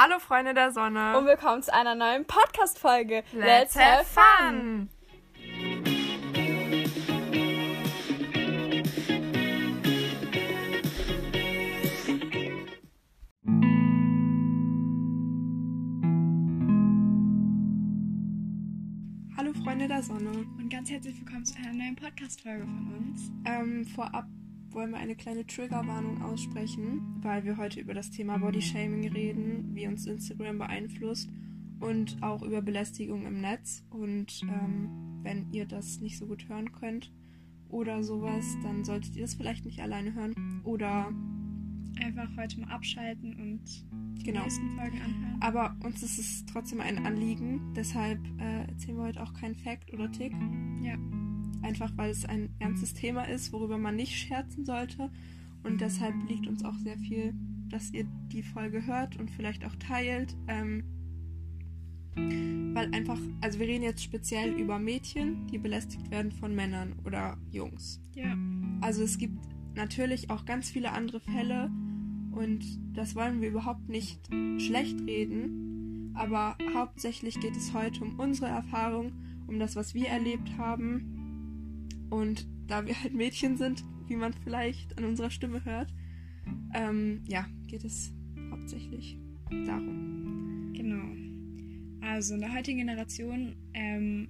Hallo Freunde der Sonne. Und willkommen zu einer neuen Podcast-Folge. Let's, have fun. Hallo Freunde der Sonne. Und ganz herzlich willkommen zu einer neuen Podcast-Folge von uns. Ähm, vorab wollen wir eine kleine Triggerwarnung aussprechen, weil wir heute über das Thema Bodyshaming reden, wie uns Instagram beeinflusst und auch über Belästigung im Netz. Und ähm, wenn ihr das nicht so gut hören könnt oder sowas, dann solltet ihr das vielleicht nicht alleine hören oder einfach heute mal abschalten und die Genau. nächsten Folgen anhören. Aber uns ist es trotzdem ein Anliegen, deshalb äh, erzählen wir heute auch keinen Fact oder Tick. Ja. Einfach weil es ein ernstes Thema ist, worüber man nicht scherzen sollte. Und deshalb liegt uns auch sehr viel, dass ihr die Folge hört und vielleicht auch teilt. Ähm, weil einfach, also wir reden jetzt speziell über Mädchen, die belästigt werden von Männern oder Jungs. Ja. Also es gibt natürlich auch ganz viele andere Fälle und das wollen wir überhaupt nicht schlecht reden, aber hauptsächlich geht es heute um unsere Erfahrung, um das, was wir erlebt haben und da wir halt Mädchen sind, wie man vielleicht an unserer Stimme hört, ähm, ja, geht es hauptsächlich darum. Genau. Also in der heutigen Generation ähm,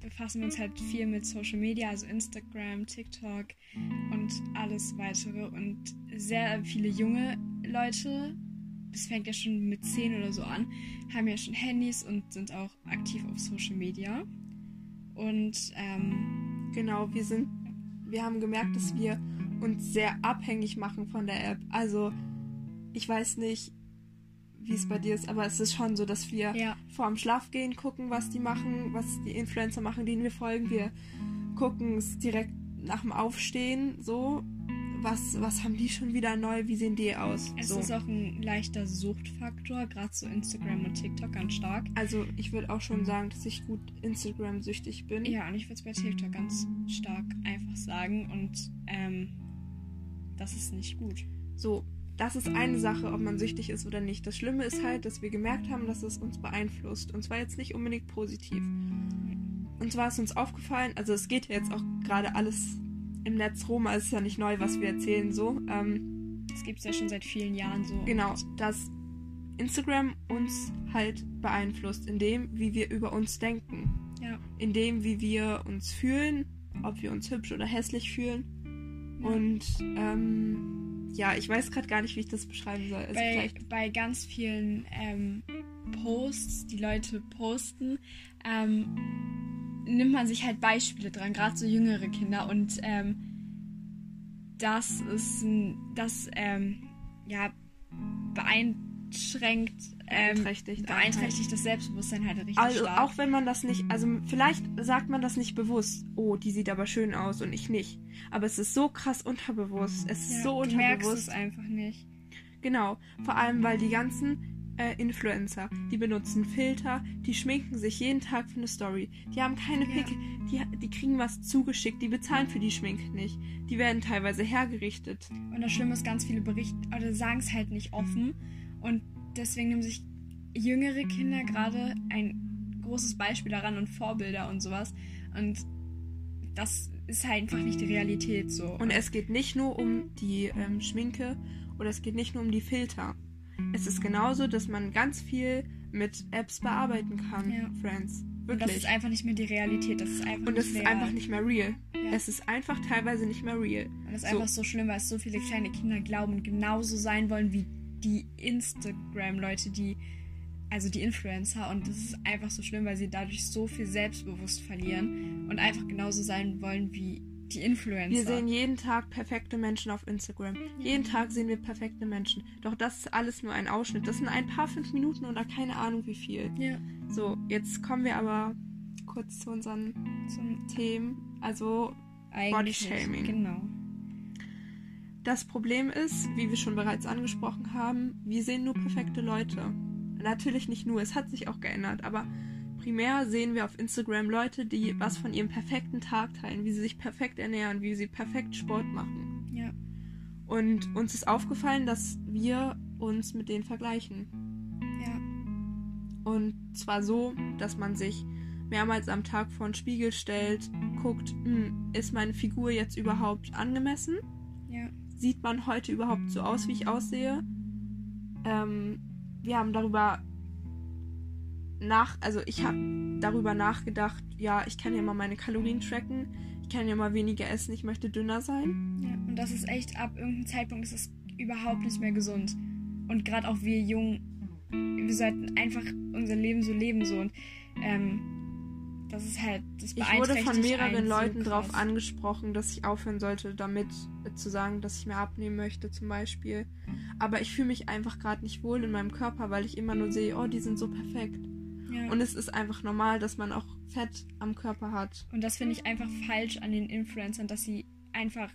befassen wir uns halt viel mit Social Media, also Instagram, TikTok und alles weitere. Und sehr viele junge Leute, das fängt ja schon mit 10 oder so an, haben ja schon Handys und sind auch aktiv auf Social Media. Und ähm, Genau, wir sind, wir haben gemerkt, dass wir uns sehr abhängig machen von der App. Also, ich weiß nicht, wie es bei dir ist, aber es ist schon so, dass wir ja, vor dem Schlafgehen gucken, was die machen, was die Influencer machen, denen wir folgen. Wir gucken es direkt nach dem Aufstehen, so. Was, was haben die schon wieder neu? Wie sehen die aus? es so. ist auch ein leichter Suchtfaktor, gerade so Instagram und TikTok ganz stark. Also, ich würde auch schon sagen, dass ich gut Instagram-süchtig bin. Ja, und ich würde es bei TikTok ganz stark einfach sagen. Und ähm, das ist nicht gut. So, das ist eine Sache, ob man süchtig ist oder nicht. Das Schlimme ist halt, dass wir gemerkt haben, dass es uns beeinflusst. Und zwar jetzt nicht unbedingt positiv. Und zwar ist uns aufgefallen, also es geht ja jetzt auch gerade alles im Netz rum, also es ist ja nicht neu, was wir erzählen, so. Ähm, Das gibt es ja schon seit vielen Jahren so. genau, dass Instagram uns halt beeinflusst, in dem, wie wir über uns denken. Ja. In dem, wie wir uns fühlen, ob wir uns hübsch oder hässlich fühlen. Ja. Und ähm, ja, ich weiß gerade gar nicht, wie ich das beschreiben soll. Also bei, bei ganz vielen ähm, Posts, die Leute posten, ähm, nimmt man sich halt Beispiele dran, gerade so jüngere Kinder. Und ähm, das ist ein, das ähm, ja beeinschränkt, ähm, beeinträchtigt. beeinträchtigt das Selbstbewusstsein halt richtig Also stark. auch wenn man das nicht, also vielleicht sagt man das nicht bewusst, oh, die sieht aber schön aus und ich nicht. Aber es ist so krass unterbewusst. Es ist ja, so du merkst unterbewusst. es einfach nicht. Genau. Vor allem, weil die ganzen äh, Influencer, die benutzen Filter, die schminken sich jeden Tag für eine Story. Die haben keine Ja. Pickel, die, die kriegen was zugeschickt, die bezahlen für die Schminke nicht. Die werden teilweise hergerichtet. Und das Schlimme ist, ganz viele berichten oder sagen es halt nicht offen. Und deswegen nehmen sich jüngere Kinder gerade ein großes Beispiel daran und Vorbilder und sowas. Und das ist halt einfach nicht die Realität so. Und es geht nicht nur um die ähm, Schminke oder es geht nicht nur um die Filter. Es ist genauso, dass man ganz viel mit Apps bearbeiten kann, Ja. Friends. und Wirklich. das ist einfach nicht mehr die Realität. Das ist einfach Und es ist real. einfach nicht mehr real. Ja. Es ist einfach teilweise nicht mehr real. Und das ist so. einfach so schlimm, weil es so viele kleine Kinder glauben, genauso sein wollen wie die Instagram-Leute, die, also die Influencer. Und das ist einfach so schlimm, weil sie dadurch so viel Selbstbewusst verlieren und einfach genauso sein wollen wie die Influencer. Wir sehen jeden Tag perfekte Menschen auf Instagram. Jeden Tag sehen wir perfekte Menschen. Doch das ist alles nur ein Ausschnitt. Das sind ein paar fünf Minuten oder keine Ahnung wie viel. ja, So, jetzt kommen wir aber kurz zu unseren zum Themen. Also, eigentlich. Bodyshaming. Genau. das Problem ist, wie wir schon bereits angesprochen haben, wir sehen nur perfekte Leute. Natürlich nicht nur, es hat sich auch geändert, aber primär sehen wir auf Instagram Leute, die was von ihrem perfekten Tag teilen, wie sie sich perfekt ernähren, wie sie perfekt Sport machen. Ja. Und uns ist aufgefallen, dass wir uns mit denen vergleichen. Ja. Und zwar so, dass man sich mehrmals am Tag vor den Spiegel stellt, guckt, hm, ist meine Figur jetzt überhaupt angemessen? Ja. Sieht man heute überhaupt so aus, wie ich aussehe? Ähm, wir haben darüber nach, also ich habe darüber nachgedacht, ja, ich kann ja mal meine Kalorien tracken, ich kann ja mal weniger essen, ich möchte dünner sein. Ja, und das ist echt, ab irgendeinem Zeitpunkt ist es überhaupt nicht mehr gesund. Und gerade auch wir Jungen, wir sollten einfach unser Leben so leben so und ähm, das ist halt, das Ich wurde von mehreren einen so Leuten darauf angesprochen, dass ich aufhören sollte, damit äh, zu sagen, dass ich mehr abnehmen möchte, zum Beispiel. Aber ich fühle mich einfach gerade nicht wohl in meinem Körper, weil ich immer nur sehe, oh, die sind so perfekt. Ja. Und es ist einfach normal, dass man auch Fett am Körper hat. Und das finde ich einfach falsch an den Influencern, dass sie einfach.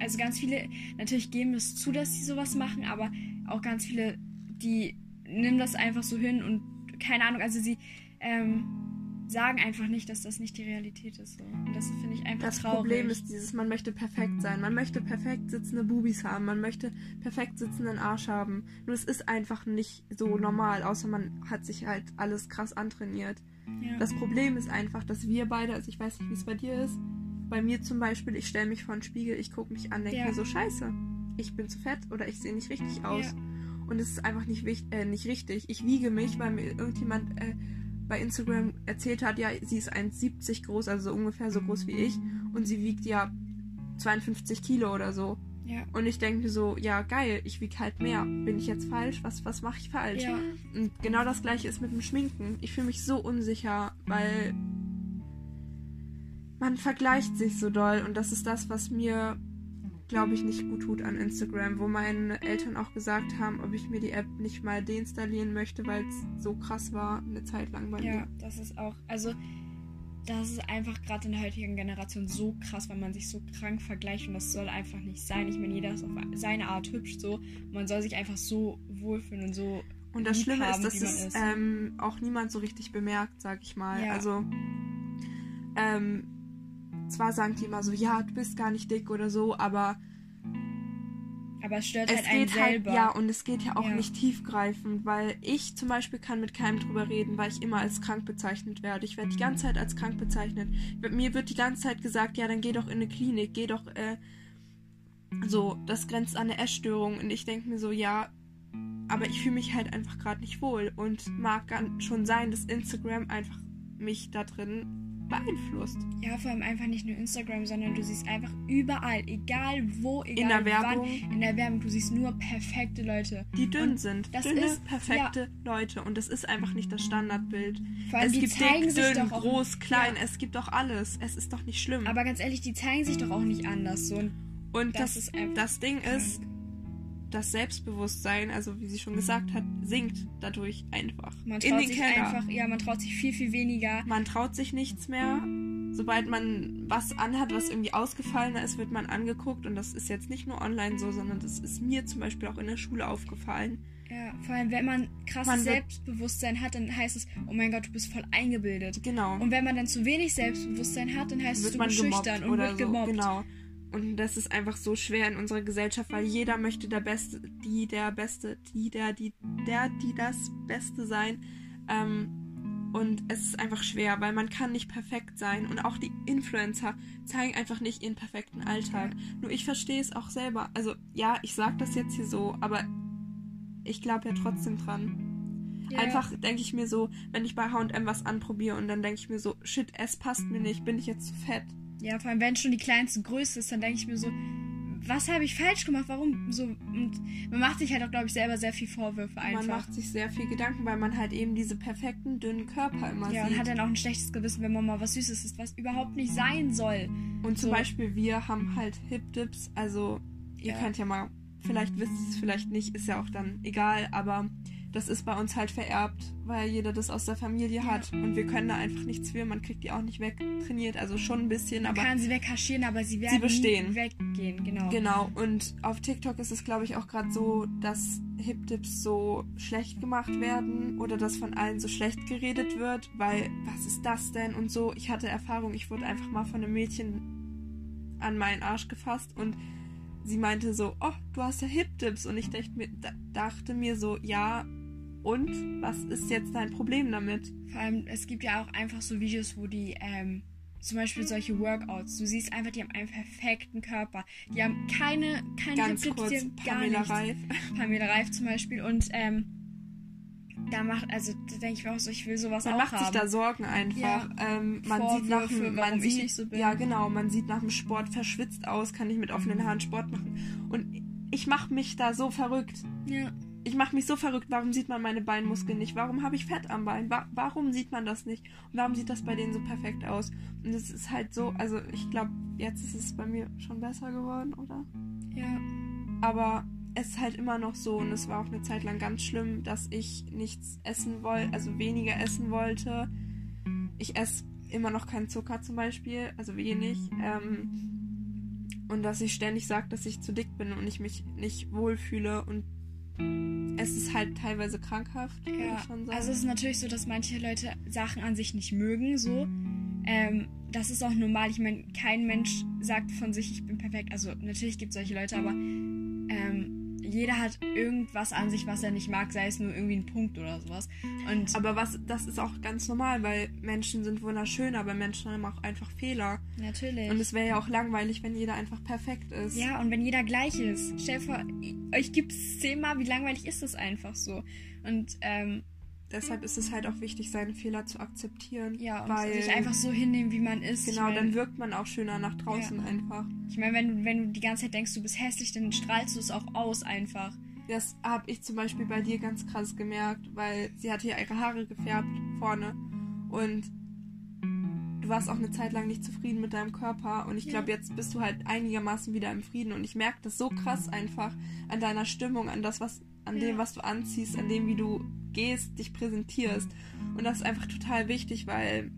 Also ganz viele natürlich geben es zu, dass sie sowas machen, aber auch ganz viele, die nehmen das einfach so hin und keine Ahnung, also sie ähm, sagen einfach nicht, dass das nicht die Realität ist. So. Und das finde ich einfach Das traurig. Problem ist dieses, man möchte perfekt sein. Man möchte perfekt sitzende Bubis haben. Man möchte perfekt sitzenden Arsch haben. Nur es ist einfach nicht so normal, außer man hat sich halt alles krass antrainiert. ja. Das Problem ist einfach, dass wir beide, also ich weiß nicht, wie es bei dir ist, bei mir zum Beispiel, ich stelle mich vor den Spiegel, ich gucke mich an, denke Ja. mir so, scheiße, ich bin zu fett oder ich sehe nicht richtig aus. Ja. Und es ist einfach nicht, äh, nicht richtig. Ich wiege mich, weil mir irgendjemand äh, bei Instagram erzählt hat, ja, sie ist 1,70 groß, also so ungefähr so groß wie ich. Und sie wiegt ja 52 Kilo oder so. ja. Und ich denke mir so, ja, geil, ich wiege halt mehr. Bin ich jetzt falsch? Was, was mache ich falsch? Ja. Und genau das gleiche ist mit dem Schminken. Ich fühle mich so unsicher, weil man vergleicht sich so doll und das ist das, was mir, glaube ich, nicht gut tut an Instagram, wo meine Eltern auch gesagt haben, ob ich mir die App nicht mal deinstallieren möchte, weil es so krass war eine Zeit lang bei Ja, mir. das ist auch, also das ist einfach gerade in der heutigen Generation so krass, weil man sich so krank vergleicht und das soll einfach nicht sein. Ich meine, jeder ist auf seine Art hübsch so. Man soll sich einfach so wohlfühlen und so. Und das Schlimme haben, ist, dass es ist. ähm, auch niemand so richtig bemerkt, sag ich mal. Ja. Also, ähm, zwar sagen die immer so, ja, du bist gar nicht dick oder so, aber Aber es stört es halt einen geht halt, selber. ja, und es geht ja auch Ja. nicht tiefgreifend, weil ich zum Beispiel kann mit keinem drüber reden, weil ich immer als krank bezeichnet werde. Ich werde die ganze Zeit als krank bezeichnet. Mir wird die ganze Zeit gesagt, ja, dann geh doch in eine Klinik, geh doch, äh, so, das grenzt an eine Essstörung. Und ich denke mir so, ja, aber ich fühle mich halt einfach gerade nicht wohl. Und mag schon sein, dass Instagram einfach mich da drin beeinflusst. ja, vor allem einfach nicht nur Instagram, sondern du siehst einfach überall, egal wo, egal In der Werbung. wann, in der Werbung, du siehst nur perfekte Leute. Die dünn Und sind. das Dünne, ist- perfekte Leute. Und das ist einfach nicht das Standardbild. Vor allem es die gibt zeigen dick, sich dünn, doch auch, groß, klein. Ja. Es gibt doch alles. Es ist doch nicht schlimm. Aber ganz ehrlich, die zeigen sich doch auch nicht anders. So. Und Und das das, ist das Ding krank. ist, das Selbstbewusstsein, also wie sie schon gesagt hat, sinkt dadurch einfach. Man traut sich Keller. einfach, ja, man traut sich viel, viel weniger. Man traut sich nichts mehr. Sobald man was anhat, was irgendwie ausgefallener ist, wird man angeguckt. Und das ist jetzt nicht nur online so, sondern das ist mir zum Beispiel auch in der Schule aufgefallen. Ja, vor allem, wenn man krasses Man Selbstbewusstsein hat, dann heißt es, oh mein Gott, du bist voll eingebildet. Genau. Und wenn man dann zu wenig Selbstbewusstsein hat, dann heißt es, du bist schüchtern und oder wird so. gemobbt. Genau. Und das ist einfach so schwer in unserer Gesellschaft, weil jeder möchte der Beste, die der Beste, die der, die der, die das Beste sein. Ähm, und es ist einfach schwer, weil man kann nicht perfekt sein. Und auch die Influencer zeigen einfach nicht ihren perfekten Alltag. Nur ich verstehe es auch selber. Also ja, ich sag das jetzt hier so, aber ich glaube ja trotzdem dran. Ja. Einfach denke ich mir so, wenn ich bei H&M was anprobiere und dann denke ich mir so, shit, es passt mir nicht, bin ich jetzt zu fett. Ja, vor allem, wenn schon die kleinste Größe ist, dann denke ich mir so, was habe ich falsch gemacht? Warum so? Und man macht sich halt auch, glaube ich, selber sehr viel Vorwürfe einfach. Man macht sich sehr viel Gedanken, weil man halt eben diese perfekten, dünnen Körper immer ja, sieht. und hat dann auch ein schlechtes Gewissen, wenn man mal was Süßes isst, was überhaupt nicht sein soll. Und zum so. Beispiel, wir haben halt Hip-Dips, also ihr Ja. könnt ja mal, vielleicht wisst ihr es, vielleicht nicht, ist ja auch dann egal, aber das ist bei uns halt vererbt, weil jeder das aus der Familie Ja. hat und wir können da einfach nichts für, man kriegt die auch nicht wegtrainiert, also schon ein bisschen, Man aber kann sie wegkaschieren, aber sie werden bestehen. nie weggehen, genau. Genau, und auf TikTok ist es, glaube ich, auch gerade so, dass Hip-Dips so schlecht gemacht werden oder dass von allen so schlecht geredet wird, weil was ist das denn und so. Ich hatte Erfahrung, ich wurde einfach mal von einem Mädchen an meinen Arsch gefasst und sie meinte so, oh, du hast ja Hip-Dips und ich dachte mir, da, dachte mir so, ja, und was ist jetzt dein Problem damit? Vor allem, es gibt ja auch einfach so Videos, wo die, ähm, zum Beispiel solche Workouts, du siehst einfach, die haben einen perfekten Körper. Die haben keine, keine Ganz Rippchen, kurz, die Pamela. Reif. Pamela Reif zum Beispiel. Und ähm, da macht, also da denke ich mir auch so, ich will sowas Man auch macht haben. sich da Sorgen einfach. Ja. Ähm, man sieht nach Vorwürfe, dem, man sieht, nicht so bin. ja genau, man sieht nach dem Sport verschwitzt aus, kann ich mit offenen Haaren Sport machen. Und ich mache mich da so verrückt. ja. Ich mache mich so verrückt. Warum sieht man meine Beinmuskeln nicht? Warum habe ich Fett am Bein? Wa warum sieht man das nicht? Und warum sieht das bei denen so perfekt aus? Und es ist halt so, also ich glaube, jetzt ist es bei mir schon besser geworden, oder? ja. Aber es ist halt immer noch so und es war auch eine Zeit lang ganz schlimm, dass ich nichts essen wollte, also weniger essen wollte. Ich esse immer noch keinen Zucker zum Beispiel, also wenig. Ähm, und dass ich ständig sage, dass ich zu dick bin und ich mich nicht wohlfühle und es ist halt teilweise krankhaft, würde Ja, ich schon sagen. also es ist natürlich so, dass manche Leute Sachen an sich nicht mögen, so. Ähm, das ist auch normal. Ich meine, kein Mensch sagt von sich, ich bin perfekt. Also natürlich gibt es solche Leute, aber ähm, jeder hat irgendwas an sich, was er nicht mag, sei es nur irgendwie ein Punkt oder sowas. Und aber was, das ist auch ganz normal, weil Menschen sind wunderschön, aber Menschen haben auch einfach Fehler. natürlich. Und es wäre ja auch langweilig, wenn jeder einfach perfekt ist. ja, und wenn jeder gleich ist, stell dir vor, euch gibt es zehnmal, wie langweilig ist das einfach so. Und ähm, Deshalb ist es halt auch wichtig, seine Fehler zu akzeptieren. ja, und weil sich einfach so hinnehmen, wie man ist. genau, ich mein, dann wirkt man auch schöner nach draußen einfach. Ich meine, wenn, du- wenn du die ganze Zeit denkst, du bist hässlich, dann strahlst du es auch aus einfach. Das habe ich zum Beispiel bei dir ganz krass gemerkt, weil sie hatte ja ihre Haare gefärbt vorne und du warst auch eine Zeit lang nicht zufrieden mit deinem Körper und ich Ja. glaube, jetzt bist du halt einigermaßen wieder im Frieden und ich merke das so krass einfach an deiner Stimmung, an das, was, an dem, was du anziehst, an dem, wie du gehst, dich präsentierst und das ist einfach total wichtig, weil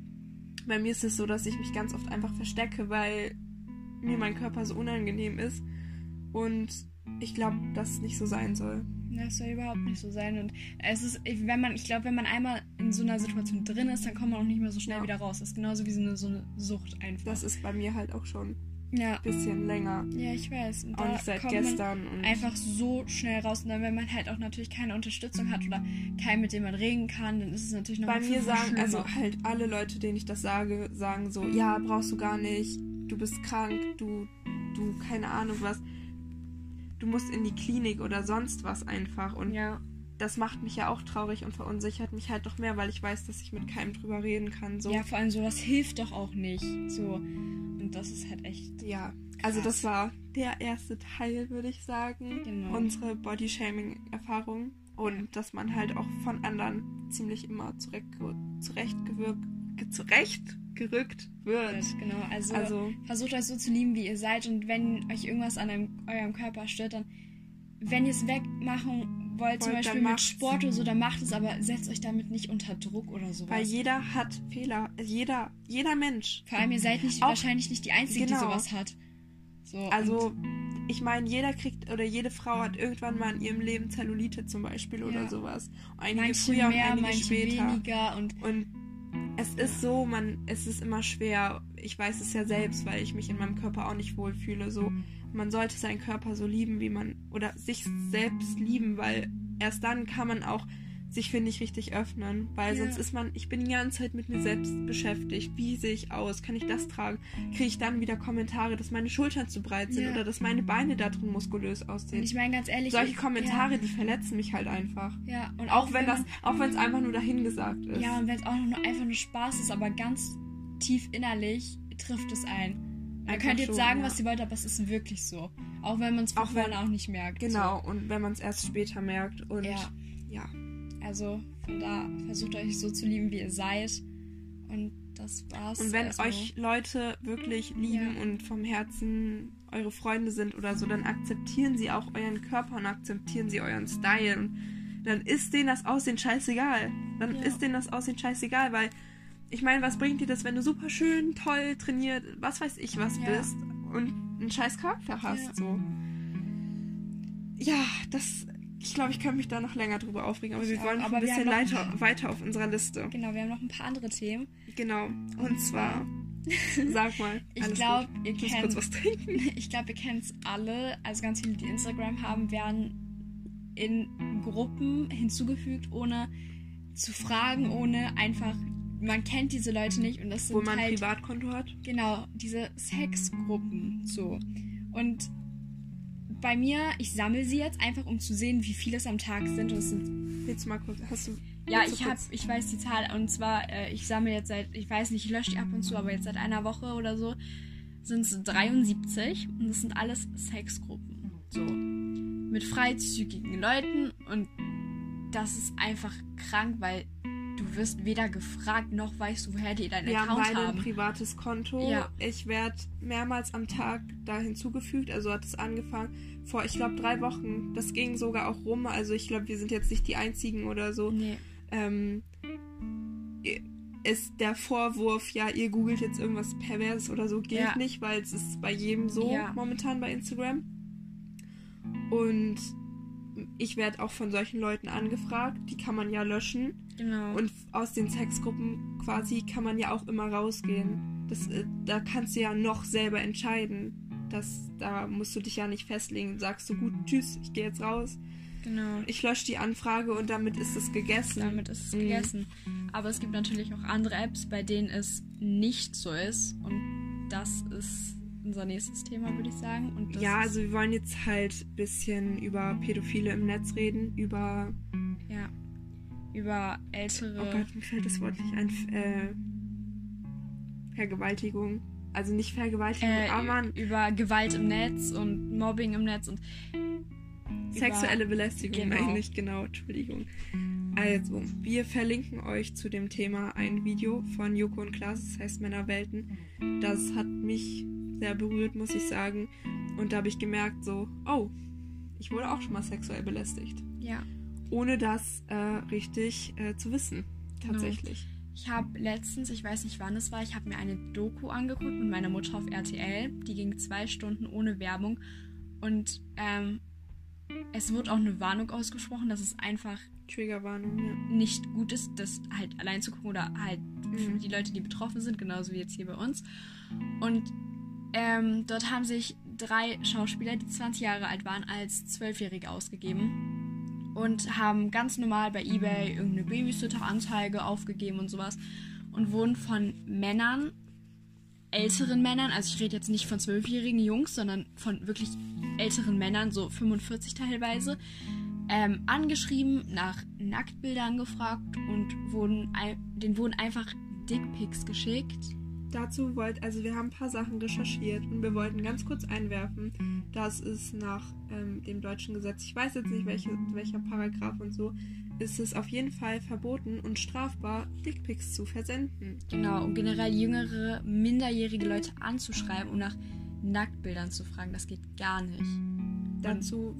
bei mir ist es so, dass ich mich ganz oft einfach verstecke, weil mir mein Körper so unangenehm ist und ich glaube, dass es nicht so sein soll. Das soll überhaupt nicht so sein. Und es ist, wenn man, ich glaube, wenn man einmal in so einer Situation drin ist, dann kommt man auch nicht mehr so schnell Ja. wieder raus. Das ist genauso wie so eine, so eine Sucht einfach. Das ist bei mir halt auch schon ja. ein bisschen länger. Ja, ich weiß. Und Auch nicht seit gestern. Einfach so schnell raus. Und dann, wenn man halt auch natürlich keine Unterstützung hat oder keinen, mit dem man reden kann, dann ist es natürlich noch bei mir sagen, also halt alle Leute, denen ich das sage, sagen so, ja, brauchst du gar nicht, du bist krank, du, du, keine Ahnung was. Du musst in die Klinik oder sonst was einfach. Und ja. das macht mich ja auch traurig und verunsichert mich halt noch mehr, weil ich weiß, dass ich mit keinem drüber reden kann. So. ja, vor allem sowas hilft doch auch nicht. So. Und das ist halt echt. Ja, also Krass. das war der erste Teil, würde ich sagen. Genau. Unsere Body-Shaming-Erfahrung. Und dass man halt auch von anderen ziemlich immer zurechtge zurechtgewirkt, ge zurechtgerückt wird. Genau. Also, Also, versucht euch so zu lieben, wie ihr seid. Und wenn euch irgendwas an einem, eurem Körper stört, dann, wenn ihr es wegmachen wollt, zum Beispiel mit. Sport oder so, dann macht es, aber setzt euch damit nicht unter Druck oder sowas. weil jeder hat Fehler. Jeder, jeder Mensch. Vor allem, ihr seid nicht, Auch- wahrscheinlich nicht die Einzige, Genau. die sowas hat. So, Also, ich meine, jeder kriegt oder jede Frau hat irgendwann mal in ihrem Leben Zellulite zum Beispiel oder Ja. sowas. und Einige manche früher und mehr, einige manche später. weniger und Und es ist so, man, es ist immer schwer. Ich weiß es ja selbst, weil ich mich in meinem Körper auch nicht wohlfühle. So, man sollte seinen Körper so lieben, wie man oder sich selbst lieben, weil erst dann kann man auch sich, finde ich, richtig öffnen. Weil Ja. sonst ist man, ich bin die ganze Zeit mit mir selbst beschäftigt. Wie sehe ich aus? Kann ich das tragen? Kriege ich dann wieder Kommentare, dass meine Schultern zu breit sind Ja. oder dass meine Beine da drin muskulös und aussehen? ich meine ganz ehrlich, Solche ich- Kommentare, die verletzen mich halt einfach. Ja, ja und Auch wenn das, man, auch wenn es einfach nur dahingesagt ist. ja und wenn es auch nur einfach nur Spaß ist, aber ganz tief innerlich trifft es ein. Ihr Einfach könnt jetzt schon, sagen, ja. was ihr wollt, aber es ist wirklich so. Auch wenn man es Auch wenn- auch nicht merkt. Genau, und wenn man es erst später merkt. Und So. ja. Ja, also von da versucht euch so zu lieben, wie ihr seid. Und das war's. Und wenn erstmal. euch Leute wirklich lieben Ja. und vom Herzen eure Freunde sind oder so, dann akzeptieren sie auch euren Körper und akzeptieren sie euren Style. Und dann ist denen das Aussehen scheißegal. Dann Ja. ist denen das Aussehen scheißegal, weil ich meine, was bringt dir das, wenn du super schön, toll trainiert, was weiß ich was Ja. bist und einen scheiß Charakter hast, Ja. so. Ja, das. Ich glaube, ich kann mich da noch länger drüber aufregen, aber Ich wir auch, wollen noch aber ein bisschen noch- weiter, weiter auf unserer Liste. Genau, wir haben noch ein paar andere Themen. Genau. Und zwar, sag mal. Ich glaube, ihr Ich kennt kurz was trinken. Ich glaube, ihr kennt es alle. Also ganz viele, die Instagram haben, werden in Gruppen hinzugefügt, ohne zu fragen, ohne einfach. Man kennt diese Leute nicht und das sind Wo man ein halt Privatkonto hat. genau diese Sexgruppen so. Und bei mir, ich sammle sie jetzt einfach, um zu sehen, wie viele es am Tag sind. Und es sind Willst du mal kurz. Hast du. ja, ich kurz- ich weiß die Zahl und zwar, äh, ich sammle jetzt seit, ich weiß nicht, ich lösche die ab und zu, aber jetzt seit einer Woche oder so sind es 73 und das sind alles Sexgruppen. So. Mit freizügigen Leuten und das ist einfach krank, weil du wirst weder gefragt noch weißt du, woher die deinen Wir haben Account beide haben. ein privates Konto. Ja. Ich werde mehrmals am Tag da hinzugefügt. Also hat es angefangen vor, ich glaube, drei Wochen. Das ging sogar auch rum. Also ich glaube, wir sind jetzt nicht die Einzigen oder so. Nee. Ähm, ist der Vorwurf, ja, ihr googelt jetzt irgendwas Perverses oder so, gilt Ja. nicht, weil es ist bei jedem so Ja. momentan bei Instagram. Und ich werde auch von solchen Leuten angefragt. Die kann man ja löschen. Genau. Und aus den Sexgruppen quasi kann man ja auch immer rausgehen. Das, äh, da kannst du ja noch selber entscheiden. Das, da musst du dich ja nicht festlegen. Sagst du, gut, tschüss, ich gehe jetzt raus. genau. Ich lösche die Anfrage und damit ist es gegessen. Damit ist es Mhm. gegessen. Aber es gibt natürlich auch andere Apps, bei denen es nicht so ist. Und das ist unser nächstes Thema, würde ich sagen. Ja, also wir wollen jetzt halt ein bisschen über Pädophile im Netz reden, über, ja, über oh ältere. Gott, mir fällt das Wort nicht ein, äh, Vergewaltigung. Also nicht Vergewaltigung, äh, aber man, über Gewalt im Netz und Mobbing im Netz und Sexuelle Belästigung Genau. eigentlich, genau, Entschuldigung. Also, wir verlinken euch zu dem Thema ein Video von Joko und Klaas, das heißt Männerwelten. Das hat mich sehr berührt, muss ich sagen. Und da habe ich gemerkt, so, oh, ich wurde auch schon mal sexuell belästigt. ja. Ohne das äh, richtig äh, zu wissen, Genau. tatsächlich. Ich habe letztens, ich weiß nicht wann es war, ich habe mir eine Doku angeguckt mit meiner Mutter auf RTL. Die ging zwei Stunden ohne Werbung. Und ähm, es wurde auch eine Warnung ausgesprochen, dass es einfach Triggerwarnung, ja. nicht gut ist, das halt allein zu gucken oder halt für Mhm. die Leute, die betroffen sind, genauso wie jetzt hier bei uns. Und ähm, dort haben sich drei Schauspieler, die 20 Jahre alt waren, als Zwölfjährige ausgegeben und haben ganz normal bei eBay irgendeine Babysitter-Anzeige aufgegeben und sowas und wurden von Männern, älteren Männern, also ich rede jetzt nicht von zwölfjährigen Jungs, sondern von wirklich älteren Männern, so 45 teilweise, ähm, angeschrieben, nach Nacktbildern gefragt und wurden, denen wurden einfach Dickpics geschickt. Dazu wollt, also wir haben ein paar Sachen recherchiert und wir wollten ganz kurz einwerfen, dass es nach ähm, dem deutschen Gesetz, ich weiß jetzt nicht welche, welcher Paragraph und so, ist es auf jeden Fall verboten und strafbar, Dickpics zu versenden. Genau, und generell jüngere, minderjährige Leute anzuschreiben und nach Nacktbildern zu fragen, das geht gar nicht. Dazu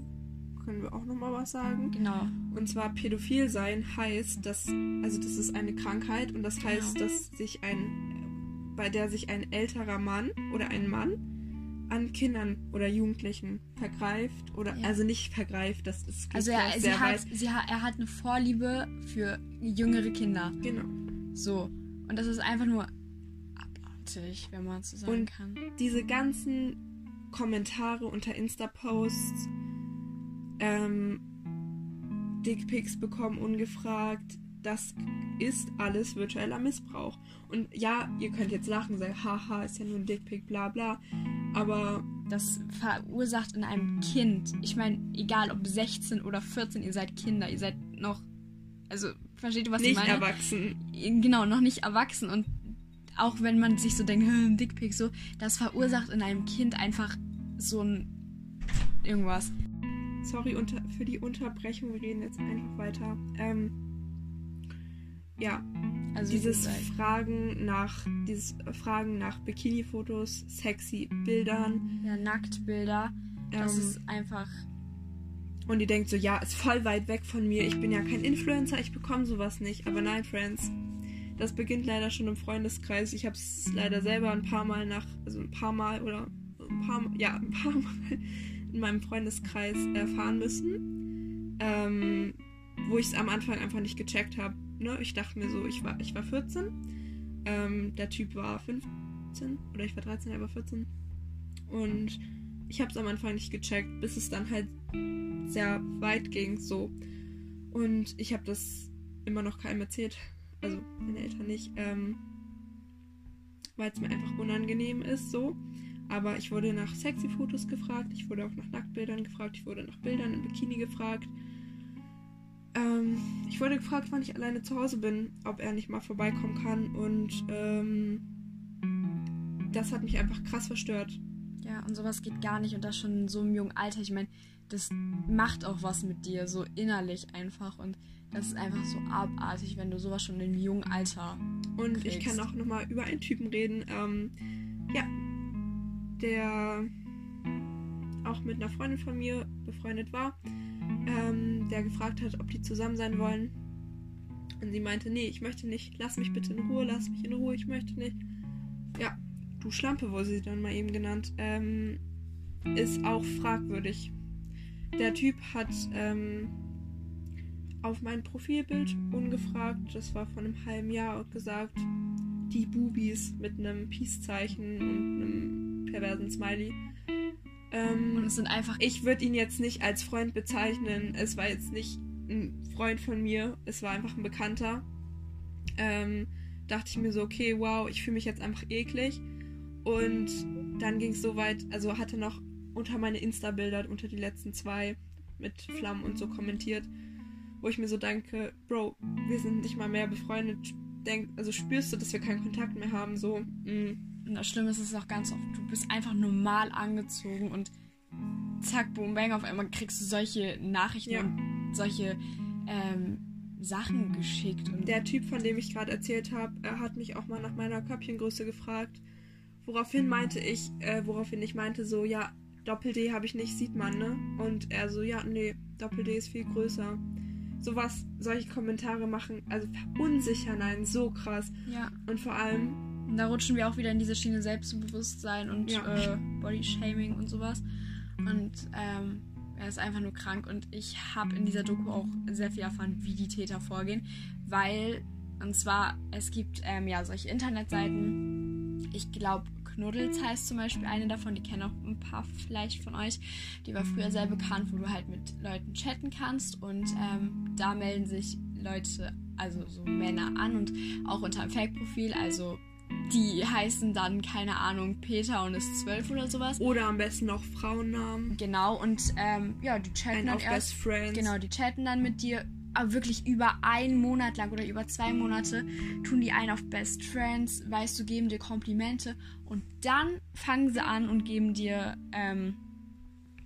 können wir auch nochmal was sagen. Genau, Und zwar pädophil sein heißt, dass, also das ist eine Krankheit und das heißt, Genau. dass sich ein, bei der sich ein älterer Mann oder ein Mann an Kindern oder Jugendlichen vergreift oder, Ja. also nicht vergreift, das ist also er, sehr sie weit. hat, sie hat, er hat eine Vorliebe für jüngere Kinder. Genau. So, und das ist einfach nur abartig, wenn man es so sagen Und- kann. Diese ganzen Kommentare unter Insta-Posts, ähm, Dickpics bekommen ungefragt, das ist alles virtueller Missbrauch. Und ja, ihr könnt jetzt lachen, sagen, haha, ist ja nur ein Dickpic, bla bla. Aber Das verursacht in einem Kind, ich meine, egal ob 16 oder 14, ihr seid Kinder, ihr seid noch, also, versteht ihr, was nicht ich meine? erwachsen. genau, noch nicht erwachsen und auch wenn man sich so denkt, hm, Dickpick so, das verursacht in einem Kind einfach so ein irgendwas. Sorry unter, für die Unterbrechung, wir reden jetzt einfach weiter. Ähm, ja, Also dieses Fragen nach, dieses Fragen nach Bikini-Fotos, sexy Bildern. ja, Nacktbilder, das ähm, ist einfach und ihr denkt so, ja, ist voll weit weg von mir. Ich bin ja kein Influencer, ich bekomme sowas nicht. Aber nein, Friends, das beginnt leider schon im Freundeskreis. Ich habe es leider selber ein paar Mal nach, also ein paar Mal oder ein paar, ja, ein paar Mal in meinem Freundeskreis erfahren müssen, ähm, wo ich es am Anfang einfach nicht gecheckt habe. Ne? Ich dachte mir so, ich war, ich war 14, ähm, der Typ war 15 oder ich war 13, er war 14 und ich habe es am Anfang nicht gecheckt, bis es dann halt sehr weit ging, so. Und ich habe das immer noch keinem erzählt. Also meine Eltern nicht. Ähm, weil es mir einfach unangenehm ist, so. Aber ich wurde nach sexy Fotos gefragt, ich wurde auch nach Nacktbildern gefragt, ich wurde nach Bildern im Bikini gefragt. Ähm, ich wurde gefragt, wann ich alleine zu Hause bin, ob er nicht mal vorbeikommen kann. Und ähm, das hat mich einfach krass verstört. Ja, und sowas geht gar nicht und das schon in so einem jungen Alter. Ich meine, das macht auch was mit dir, so innerlich einfach. Und das ist einfach so abartig, wenn du sowas schon in einem jungen Alter. Und kriegst. ich kann auch nochmal über einen Typen reden, ähm, ja, der auch mit einer Freundin von mir befreundet war, ähm, der gefragt hat, ob die zusammen sein wollen. Und sie meinte, nee, ich möchte nicht, lass mich bitte in Ruhe, lass mich in Ruhe, ich möchte nicht. Ja, du Schlampe, wurde sie dann mal eben genannt, ähm, ist auch fragwürdig. Der Typ hat ähm, auf mein Profilbild ungefragt, das war vor einem halben Jahr, gesagt, die Bubis mit einem Peace-Zeichen und einem perversen Smiley. Ähm, und es sind einfach. Ich würde ihn jetzt nicht als Freund bezeichnen. Es war jetzt nicht ein Freund von mir, es war einfach ein Bekannter. Ähm, dachte ich mir so, okay, wow, ich fühle mich jetzt einfach eklig. Und dann ging es so weit, also hatte noch unter meine Insta-Bilder, unter die letzten zwei mit Flammen und so kommentiert, wo ich mir so denke, Bro, wir sind nicht mal mehr befreundet. Denk, also spürst du, dass wir keinen Kontakt mehr haben, so. Mh. Und das Schlimme ist es auch ganz oft, du bist einfach normal angezogen und zack, boom, bang, auf einmal kriegst du solche Nachrichten ja. und solche ähm, Sachen geschickt. Und der Typ, von dem ich gerade erzählt habe, er hat mich auch mal nach meiner Köpfchengröße gefragt. Woraufhin meinte ich, äh, woraufhin ich meinte so, ja, Doppel-D habe ich nicht, sieht man, ne? Und er so, ja, nee, Doppel-D ist viel größer. Sowas, solche Kommentare machen, also verunsichern einen so krass. Ja. Und vor allem. Da rutschen wir auch wieder in diese Schiene Selbstbewusstsein und ja. äh, Bodyshaming und sowas. Und ähm, er ist einfach nur krank. Und ich habe in dieser Doku auch sehr viel erfahren, wie die Täter vorgehen. Weil, und zwar, es gibt ähm, ja solche Internetseiten. Ich glaube, Knuddels heißt zum Beispiel eine davon, die kennen auch ein paar vielleicht von euch. Die war früher sehr bekannt, wo du halt mit Leuten chatten kannst und ähm, da melden sich Leute, also so Männer an und auch unter einem Fake-Profil, also die heißen dann, keine Ahnung, Peter und ist zwölf oder sowas. Oder am besten noch Frauennamen. Genau, und ähm, ja, die chatten dann erst. Genau, die chatten dann mit dir aber wirklich über einen Monat lang oder über zwei Monate tun die einen auf Best Friends, weißt du, geben dir Komplimente und dann fangen sie an und geben dir ähm,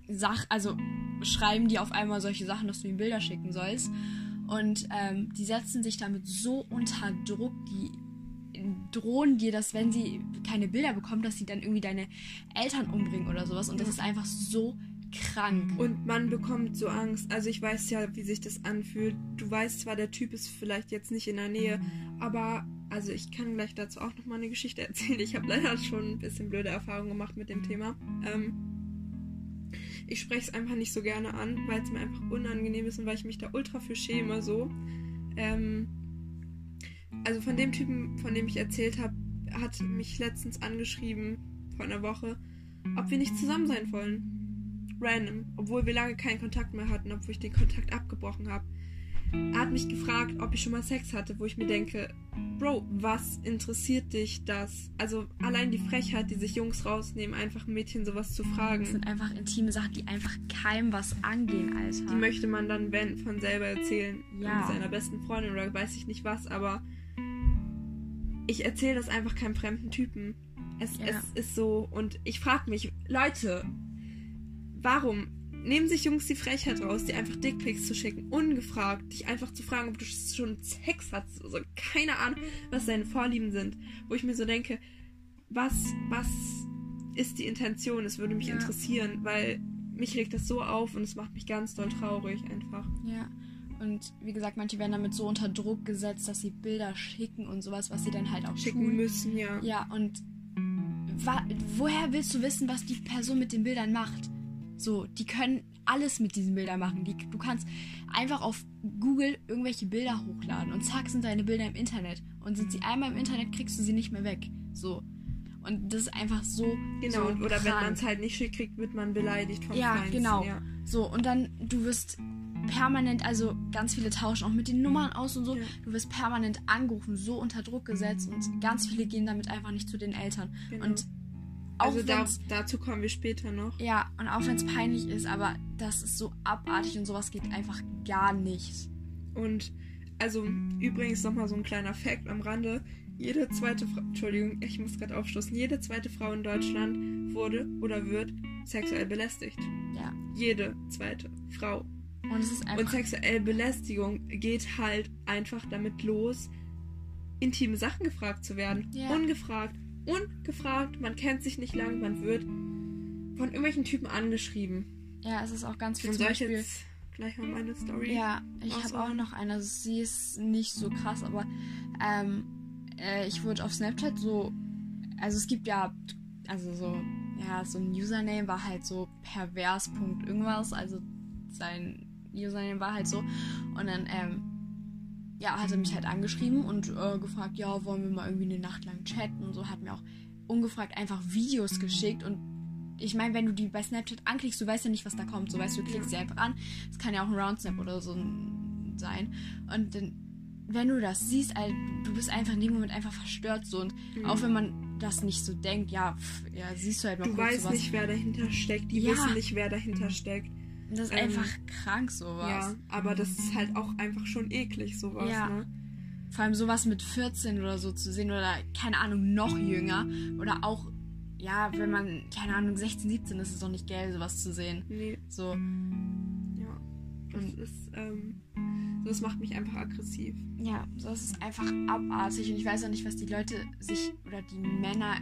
Sach, also schreiben die auf einmal solche Sachen, dass du ihnen Bilder schicken sollst. Und ähm, die setzen sich damit so unter Druck, die drohen dir, dass wenn sie keine Bilder bekommen, dass sie dann irgendwie deine Eltern umbringen oder sowas. Und das ist einfach so krank. Und man bekommt so Angst. Also ich weiß ja, wie sich das anfühlt. Du weißt zwar, der Typ ist vielleicht jetzt nicht in der Nähe, aber also ich kann gleich dazu auch noch mal eine Geschichte erzählen. Ich habe leider schon ein bisschen blöde Erfahrungen gemacht mit dem Thema. Ähm, ich spreche es einfach nicht so gerne an, weil es mir einfach unangenehm ist und weil ich mich da ultra für schäme. So. Ähm, also von dem Typen, von dem ich erzählt habe, hat mich letztens angeschrieben vor einer Woche, ob wir nicht zusammen sein wollen random, obwohl wir lange keinen Kontakt mehr hatten, obwohl ich den Kontakt abgebrochen habe. Er hat mich gefragt, ob ich schon mal Sex hatte, wo ich mir denke, Bro, was interessiert dich das? Also allein die Frechheit, die sich Jungs rausnehmen, einfach ein Mädchen sowas zu fragen. Das sind einfach intime Sachen, die einfach keinem was angehen, Alter. Die möchte man dann, wenn, von selber erzählen. Ja. Mit seiner besten Freundin oder weiß ich nicht was, aber ich erzähle das einfach keinem fremden Typen. Es, ja. es ist so, und ich frage mich, Leute, Warum nehmen sich Jungs die Frechheit raus, dir einfach Dickpics zu schicken, ungefragt, dich einfach zu fragen, ob du schon Sex hast? Also keine Ahnung, was deine Vorlieben sind. Wo ich mir so denke, was, was ist die Intention? Es würde mich ja. interessieren, weil mich regt das so auf und es macht mich ganz doll traurig einfach. Ja. Und wie gesagt, manche werden damit so unter Druck gesetzt, dass sie Bilder schicken und sowas, was sie dann halt auch schicken tun. müssen, ja. Ja, und woher willst du wissen, was die Person mit den Bildern macht? So, die können alles mit diesen Bildern machen. Die, du kannst einfach auf Google irgendwelche Bilder hochladen und zack sind deine Bilder im Internet. Und sind sie einmal im Internet, kriegst du sie nicht mehr weg. So. Und das ist einfach so. Genau, so oder wenn krank. man es halt nicht schick kriegt, wird man beleidigt vom Ja, Feinsten, genau. Ja. So, und dann, du wirst permanent, also ganz viele tauschen auch mit den Nummern aus und so. Ja. Du wirst permanent angerufen, so unter Druck gesetzt und ganz viele gehen damit einfach nicht zu den Eltern. Genau. Und auch also da, dazu kommen wir später noch. ja, und auch wenn es peinlich ist, aber das ist so abartig und sowas geht einfach gar nicht. Und also übrigens nochmal so ein kleiner Fact am Rande. Jede zweite Frau, Entschuldigung, ich muss gerade aufstoßen, jede zweite Frau in Deutschland wurde oder wird sexuell belästigt. Ja. Jede zweite Frau. Und Und sexuelle Belästigung geht halt einfach damit los, intime Sachen gefragt zu werden. Ja. Ungefragt. Ungefragt. Man kennt sich nicht lang, man wird von irgendwelchen Typen angeschrieben. Ja, es ist auch ganz viel Und zum Beispiel. jetzt gleich mal meine Story? Ja, ich habe auch noch eine. Also sie ist nicht so krass, aber ähm, äh, ich wurde auf Snapchat so. Also es gibt ja, also so, ja, so ein Username war halt so pervers. Irgendwas. Also sein Username war halt so. Und dann, ähm, ja, hat er mich halt angeschrieben und äh, gefragt, ja, wollen wir mal irgendwie eine Nacht lang chatten und so. Hat mir auch ungefragt einfach Videos geschickt und ich meine, wenn du die bei Snapchat anklickst, du weißt ja nicht, was da kommt. So weißt du, du klickst sie einfach an. Es kann ja auch ein Roundsnap oder so ein- sein. Und dann, wenn du das siehst, Alter, du bist einfach in dem Moment einfach verstört so. Und Mhm. auch wenn man das nicht so denkt, ja, pff, ja, siehst du halt mal Du weißt sowas. nicht, wer dahinter steckt. Die Ja. wissen nicht, wer dahinter steckt. Das ist ähm, einfach krank sowas. Ja, aber das ist halt auch einfach schon eklig, sowas, Ja. ne? Vor allem sowas mit 14 oder so zu sehen oder keine Ahnung, noch jünger. Oder auch, ja, wenn man, keine Ahnung, 16, 17 ist es doch nicht geil, sowas zu sehen. Nee, So, ja. Das Und- ist, ähm, das macht mich einfach aggressiv. ja, das ist einfach abartig. Und ich weiß auch nicht, was die Leute sich, oder die Männer,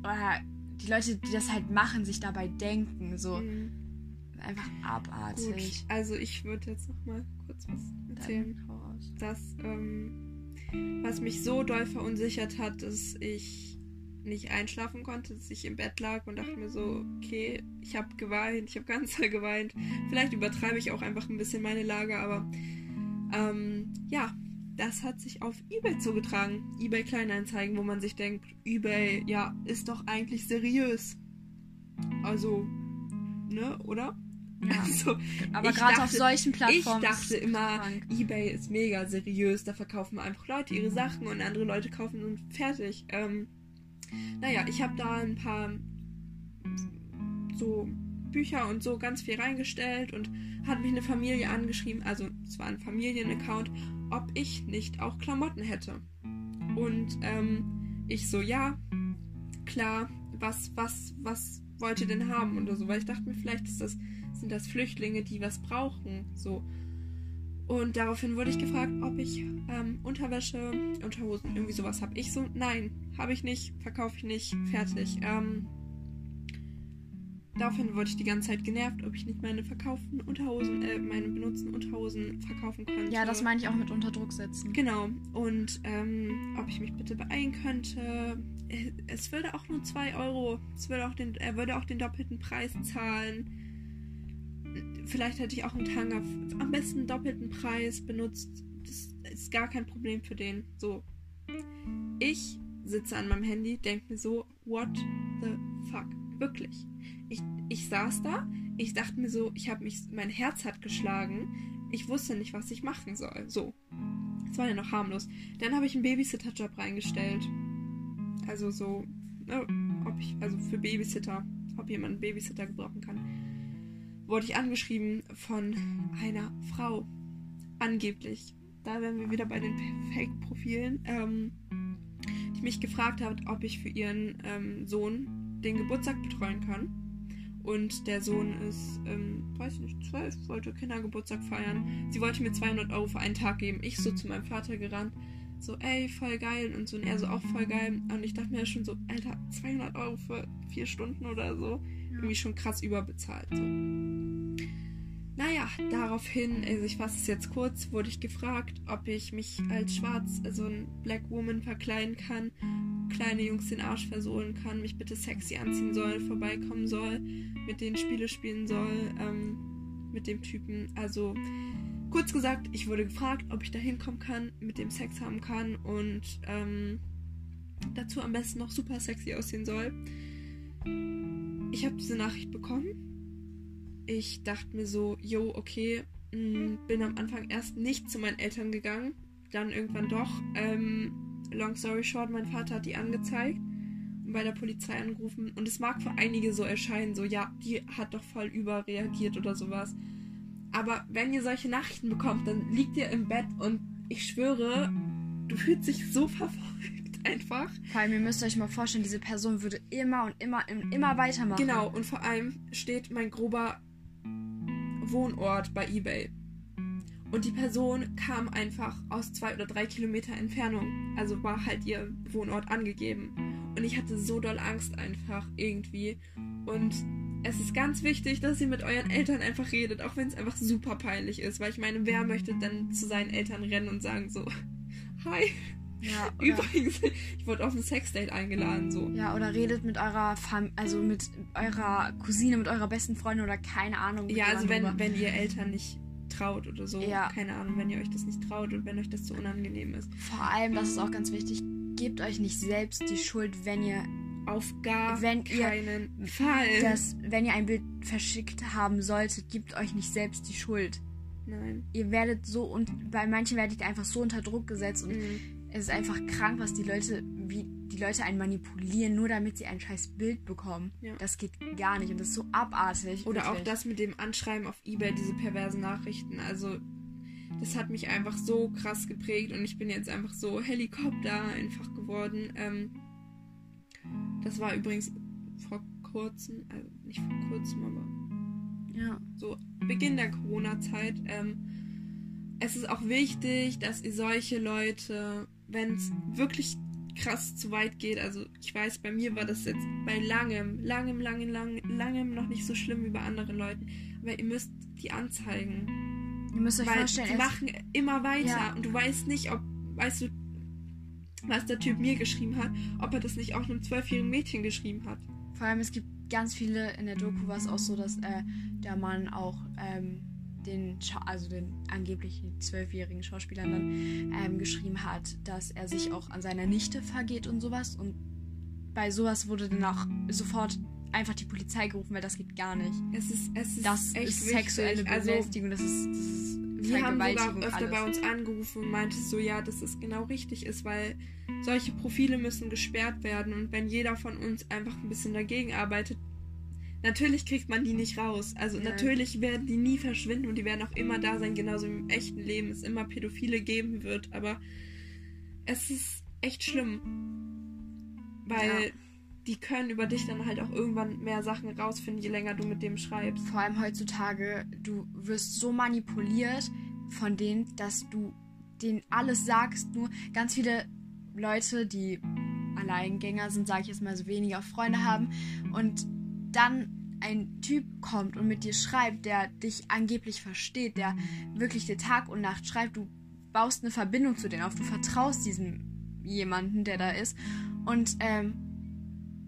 oder die Leute, die das halt machen, sich dabei denken. So, Mhm. Einfach Gut, abartig. also ich würde jetzt noch mal kurz was erzählen. Das, ähm, was mich so doll verunsichert hat, dass ich nicht einschlafen konnte, dass ich im Bett lag und dachte mir so, okay, ich habe geweint, ich habe ganz doll geweint. Vielleicht übertreibe ich auch einfach ein bisschen meine Lage, aber ähm, ja, das hat sich auf eBay zugetragen. eBay Kleinanzeigen, wo man sich denkt, eBay, ja, ist doch eigentlich seriös. Also, ne, oder? Ja. Also, Aber Ich gerade auf dachte- solchen ich Plattformen. ist dachte immer, krank. eBay ist mega seriös, da verkaufen einfach Leute ihre Sachen und andere Leute kaufen und fertig. Ähm, naja, ich habe da ein paar so Bücher und so ganz viel reingestellt und hat mich eine Familie angeschrieben, also es war ein Familienaccount, ob ich nicht auch Klamotten hätte. Und ähm, ich so, ja, klar, was, was, was wollt ihr denn haben oder so, weil ich dachte mir, vielleicht ist das, sind das Flüchtlinge, die was brauchen, so. Und daraufhin wurde ich gefragt, ob ich ähm, Unterwäsche, Unterhosen, irgendwie sowas habe. Ich so, nein, habe ich nicht, verkaufe ich nicht, fertig. Ähm, daraufhin wurde ich die ganze Zeit genervt, ob ich nicht meine verkauften Unterhosen, äh, meine benutzten Unterhosen verkaufen könnte. Ja, das meine ich auch mit unter Druck setzen. Genau. Und ähm, ob ich mich bitte beeilen könnte. Äh, Es würde auch nur 2 Euro. Es würde auch den, er würde auch den doppelten Preis zahlen. Vielleicht hätte ich auch einen Tanger am besten doppelten Preis benutzt. Das ist gar kein Problem für den. So. Ich sitze an meinem Handy, denke mir so, what the fuck? Wirklich. Ich, ich saß da, ich dachte mir so, ich habe mich, mein Herz hat geschlagen. Ich wusste nicht, was ich machen soll. So. Das war ja noch harmlos. Dann habe ich einen Babysitter-Job reingestellt. Also so, ne, ob ich, also für Babysitter, ob jemand einen Babysitter gebrauchen kann. Wurde ich angeschrieben von einer Frau. Angeblich. Da wären wir wieder bei den Fake-Profilen. Ähm, die mich gefragt hat, ob ich für ihren ähm, Sohn den Geburtstag betreuen kann. Und der Sohn ist, ähm, weiß ich nicht, zwölf, wollte Kindergeburtstag feiern. Sie wollte mir 200 Euro für einen Tag geben. Ich so zu meinem Vater gerannt. So, ey, voll geil. Und so, und er so, auch voll geil. Und ich dachte mir schon so, Alter, 200 Euro für vier Stunden oder so. Irgendwie schon krass überbezahlt. So. Naja, daraufhin, also ich fasse es jetzt kurz, wurde ich gefragt, ob ich mich als schwarz, also ein Black Woman verkleiden kann, kleine Jungs den Arsch versohlen kann, mich bitte sexy anziehen soll, vorbeikommen soll, mit denen Spiele spielen soll, ähm, mit dem Typen. Also kurz gesagt, ich wurde gefragt, ob ich da hinkommen kann, mit dem Sex haben kann und ähm, dazu am besten noch super sexy aussehen soll. Ich habe diese Nachricht bekommen. Ich dachte mir so, yo, okay, mm, bin am Anfang erst nicht zu meinen Eltern gegangen, dann irgendwann doch. Ähm, long story short, mein Vater hat die angezeigt und bei der Polizei angerufen. Und es mag für einige so erscheinen, so, ja, die hat doch voll überreagiert oder sowas. Aber wenn ihr solche Nachrichten bekommt, dann liegt ihr im Bett und ich schwöre, du fühlst dich so verfolgt einfach. Vor allem, ihr müsst euch mal vorstellen, diese Person würde immer und immer und immer weitermachen. Genau, und vor allem steht mein grober Wohnort bei eBay. Und die Person kam einfach aus zwei oder drei Kilometer Entfernung. Also war halt ihr Wohnort angegeben. Und ich hatte so doll Angst einfach irgendwie. Und es ist ganz wichtig, dass ihr mit euren Eltern einfach redet, auch wenn es einfach super peinlich ist. Weil ich meine, wer möchte dann zu seinen Eltern rennen und sagen so, hi, ja, Übrigens, ich wurde auf ein Sexdate eingeladen, so. Ja, oder redet mit eurer Fam also mit eurer Cousine, mit eurer besten Freundin oder keine Ahnung. Ja, also wenn, wenn ihr Eltern nicht traut oder so. Ja. Keine Ahnung, wenn ihr euch das nicht traut und wenn euch das zu unangenehm ist. Vor allem, das ist auch ganz wichtig, gebt euch nicht selbst die Schuld, wenn ihr auf gar wenn keinen ihr, Fall. Das, wenn ihr ein Bild verschickt haben solltet, gebt euch nicht selbst die Schuld. Nein. Ihr werdet so und bei manchen werdet ihr einfach so unter Druck gesetzt und mhm es ist einfach krank, was die Leute, wie die Leute einen manipulieren, nur damit sie ein scheiß Bild bekommen. Ja. Das geht gar nicht und das ist so abartig. Oder wirklich. auch das mit dem Anschreiben auf Ebay, diese perversen Nachrichten. Also, das hat mich einfach so krass geprägt und ich bin jetzt einfach so Helikopter einfach geworden. Ähm, das war übrigens vor kurzem, also nicht vor kurzem, aber ja. so Beginn der Corona-Zeit. Ähm, es ist auch wichtig, dass ihr solche Leute wenn es wirklich krass zu weit geht. Also ich weiß, bei mir war das jetzt bei langem, langem, langem, langem, langem noch nicht so schlimm wie bei anderen Leuten. Aber ihr müsst die anzeigen. Ihr müsst euch Weil vorstellen, die machen immer weiter ja. und du weißt nicht, ob, weißt du, was der Typ mir geschrieben hat, ob er das nicht auch einem zwölfjährigen Mädchen geschrieben hat. Vor allem, es gibt ganz viele in der Doku war es auch so, dass äh, der Mann auch ähm, den, also den angeblich zwölfjährigen Schauspielern dann ähm, geschrieben hat, dass er sich auch an seiner Nichte vergeht und sowas. Und bei sowas wurde dann auch sofort einfach die Polizei gerufen, weil das geht gar nicht. Es ist, es ist das ist sexuelle also, Belästigung, das ist, das ist wir haben sogar öfter alles. bei uns angerufen und meintest so, ja, dass es genau richtig ist, weil solche Profile müssen gesperrt werden und wenn jeder von uns einfach ein bisschen dagegen arbeitet, Natürlich kriegt man die nicht raus. Also ja. natürlich werden die nie verschwinden und die werden auch immer da sein, genauso im echten Leben es immer Pädophile geben wird. Aber es ist echt schlimm. Weil ja. die können über dich dann halt auch irgendwann mehr Sachen rausfinden, je länger du mit dem schreibst. Vor allem heutzutage, du wirst so manipuliert von denen, dass du denen alles sagst. Nur ganz viele Leute, die Alleingänger sind, sage ich jetzt mal so weniger Freunde haben und dann ein Typ kommt und mit dir schreibt, der dich angeblich versteht, der wirklich dir Tag und Nacht schreibt, du baust eine Verbindung zu denen auf, du vertraust diesem jemanden, der da ist und ähm,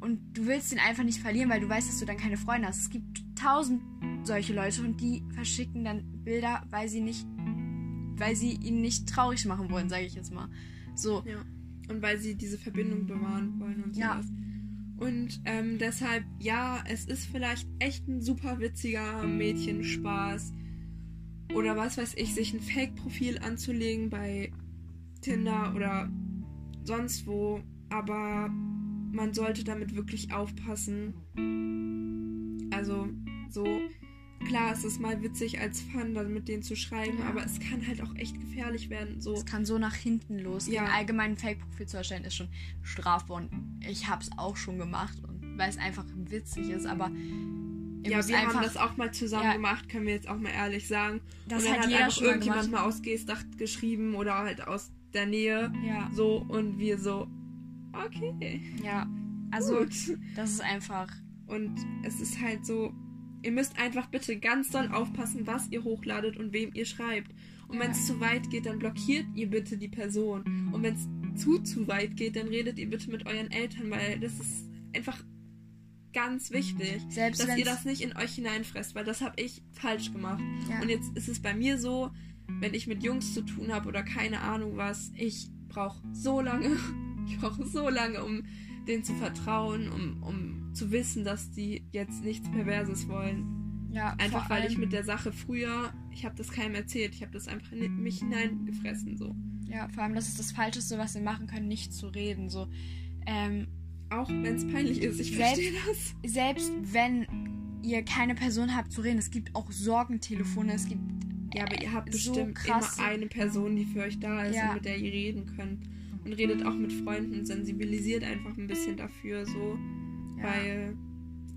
und du willst ihn einfach nicht verlieren, weil du weißt, dass du dann keine Freunde hast. Es gibt tausend solche Leute und die verschicken dann Bilder, weil sie nicht, weil sie ihn nicht traurig machen wollen, sage ich jetzt mal. So. Ja. Und weil sie diese Verbindung bewahren wollen und so. Ja. Und ähm, deshalb, ja, es ist vielleicht echt ein super witziger Mädchenspaß. Oder was weiß ich, sich ein Fake-Profil anzulegen bei Tinder oder sonst wo. Aber man sollte damit wirklich aufpassen. Also, so, klar, es ist mal witzig als Fun, dann mit denen zu schreiben, ja. aber es kann halt auch echt gefährlich werden. So. Es kann so nach hinten losgehen. Ja. Allgemein ein Fake-Profil zu erstellen ist schon strafbar und ich habe es auch schon gemacht und weil es einfach witzig ist, aber ja, wir einfach, haben das auch mal zusammen ja, gemacht, können wir jetzt auch mal ehrlich sagen. Das und dann hat, hat jeder einfach irgendjemand mal aus Geestdacht geschrieben oder halt aus der Nähe. Ja. So und wir so, okay. Ja, also Gut. das ist einfach. Und es ist halt so, Ihr müsst einfach bitte ganz doll aufpassen, was ihr hochladet und wem ihr schreibt. Und wenn es zu weit geht, dann blockiert ihr bitte die Person. Und wenn es zu, zu weit geht, dann redet ihr bitte mit euren Eltern, weil das ist einfach ganz wichtig, Selbst dass ihr das nicht in euch hineinfresst, weil das habe ich falsch gemacht. Ja. Und jetzt ist es bei mir so, wenn ich mit Jungs zu tun habe oder keine Ahnung was, ich brauche so lange, Ich brauche so lange, um denen zu vertrauen, um, um zu wissen, dass die jetzt nichts Perverses wollen. Ja, Einfach weil ich mit der Sache früher, ich habe das keinem erzählt, ich habe das einfach in mich hineingefressen so. Ja, vor allem, das ist das Falscheste, was wir machen können, nicht zu reden. So, ähm, Auch wenn es peinlich ist, ich Selbst- verstehe das. selbst wenn ihr keine Person habt zu reden, es gibt auch Sorgentelefone, es gibt Ja, aber ihr habt so bestimmt krass- immer eine Person, die für euch da ist Ja. und mit der ihr reden könnt. Und redet auch mit Freunden, sensibilisiert einfach ein bisschen dafür so, Ja. weil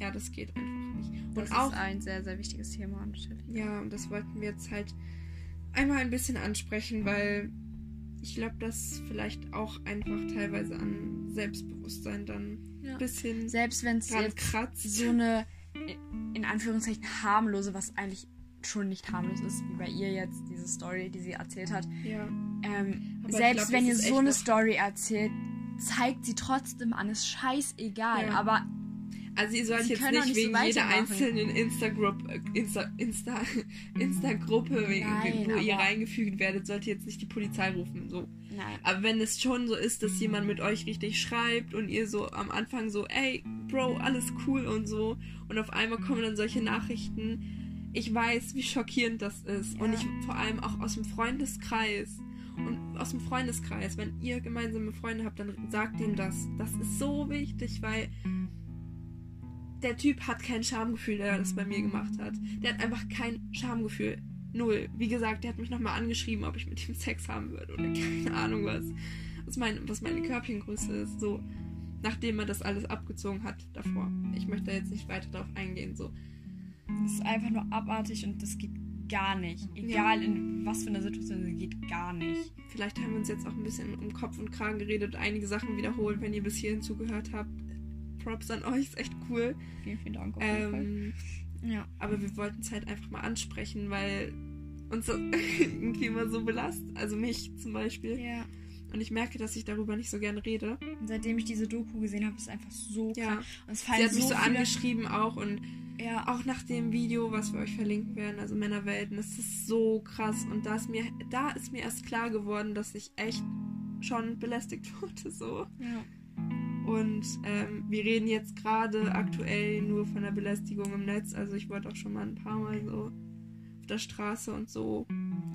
ja, das geht einfach nicht. das und auch ist ein sehr, sehr wichtiges Thema natürlich. Ja, und das wollten wir jetzt halt einmal ein bisschen ansprechen, weil ich glaube, dass vielleicht auch einfach teilweise an Selbstbewusstsein dann Ja. ein bisschen Selbst wenn es jetzt kratzt. so eine, in Anführungszeichen, harmlose, was eigentlich schon nicht harmlos ist, wie bei ihr jetzt, diese Story, die sie erzählt hat. ja. Ähm, selbst glaub, wenn ihr so eine Story erzählt, zeigt sie trotzdem an, ist scheißegal. Ja. Aber Also ihr sollt Sie jetzt nicht nicht so wegen jeder weitermachen. einzelnen Insta-Gruppe, Insta, Insta, Insta-Gruppe, Nein, wo ihr reingefügt werdet, sollt ihr jetzt nicht die Polizei rufen. So. nein. Aber wenn es schon so ist, dass jemand mit euch richtig schreibt und ihr so am Anfang so, ey, Bro, alles cool und so, und auf einmal kommen dann solche Nachrichten, ich weiß, wie schockierend das ist. Und Ja. ich vor allem auch aus dem Freundeskreis. Und aus dem Freundeskreis, wenn ihr gemeinsame Freunde habt, dann sagt ihnen das. Das ist so wichtig, weil der Typ hat kein Schamgefühl, der das bei mir gemacht hat. Der hat einfach kein Schamgefühl. Null. Wie gesagt, der hat mich nochmal angeschrieben, ob ich mit ihm Sex haben würde oder keine Ahnung was. Was, mein, was meine Körbchengröße ist. So, nachdem er das alles abgezogen hat davor. Ich möchte da jetzt nicht weiter drauf eingehen. So, Das ist einfach nur abartig und das geht gar nicht. Egal in was für einer Situation, das geht gar nicht. vielleicht haben wir uns jetzt auch ein bisschen um Kopf und Kragen geredet, einige Sachen wiederholt, wenn ihr bis hierhin zugehört habt. Props an euch, ist echt cool. Vielen, vielen Dank. Auf jeden Fall. Ähm, Ja. aber wir wollten es halt einfach mal ansprechen, weil uns das irgendwie immer so belastet. Also mich zum Beispiel. ja. Und ich merke, dass ich darüber nicht so gerne rede. Und seitdem ich diese Doku gesehen habe, ist es einfach so Ja. krass. Und es Sie fallen hat mich so so viele, angeschrieben auch und ja, auch nach dem Video, was wir euch verlinken werden, also Männerwelten, das ist so krass. Und da ist mir, da ist mir erst klar geworden, dass ich echt schon belästigt wurde. So. ja. Und ähm, wir reden jetzt gerade aktuell nur von der Belästigung im Netz. Also ich wurde auch schon mal ein paar Mal so auf der Straße und so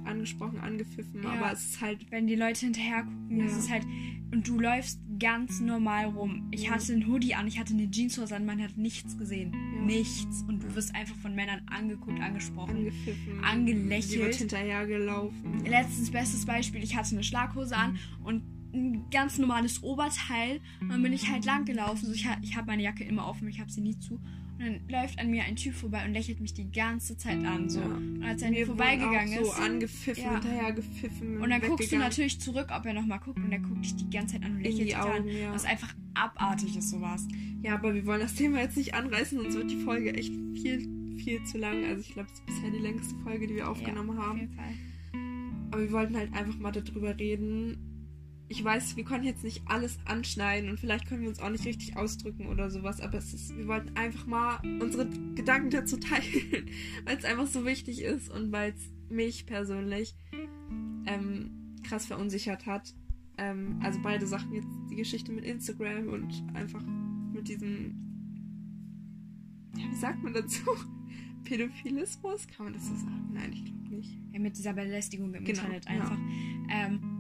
angesprochen, angepfiffen. Ja. Aber es ist halt, Wenn die Leute hinterher gucken, das Ja. ist halt. Und du läufst ganz normal rum. Ich hatte einen Hoodie an, ich hatte eine Jeanshose an, man hat nichts gesehen. Ja. Nichts. Und du wirst einfach von Männern angeguckt, angesprochen. angepfiffen. Angelächelt. Die wird hinterhergelaufen. Letztens bestes Beispiel, ich hatte eine Schlaghose an und ein ganz normales Oberteil. Und dann bin ich halt lang gelaufen. So, ich ich habe meine Jacke immer offen, ich habe sie nie zu. Und dann läuft an mir ein Typ vorbei und lächelt mich die ganze Zeit an. So. Ja. Und als er an mir vorbeigegangen auch so ist. angepfiffen, Ja. hinterhergepfiffen. Und dann guckst du natürlich zurück, ob er nochmal guckt. Und er guckt dich die ganze Zeit an und lächelt die dich an. Ja. Was einfach abartig ist, sowas. Ja, aber wir wollen das Thema jetzt nicht anreißen, sonst wird die Folge echt viel, viel zu lang. Also ich glaube, es ist bisher die längste Folge, die wir aufgenommen ja, Auf haben. jeden Fall. Aber wir wollten halt einfach mal darüber reden. Ich weiß, wir konnten jetzt nicht alles anschneiden und vielleicht können wir uns auch nicht richtig ausdrücken oder sowas, aber es ist, wir wollten einfach mal unsere Gedanken dazu teilen, weil es einfach so wichtig ist und weil es mich persönlich ähm, krass verunsichert hat. Ähm, also beide Sachen jetzt, die Geschichte mit Instagram und einfach mit diesem, ja, wie sagt man dazu? Pädophilismus? Kann man das so sagen? Nein, ich glaube nicht. Ja, mit dieser Belästigung im Genau, Internet ja. einfach. Ähm,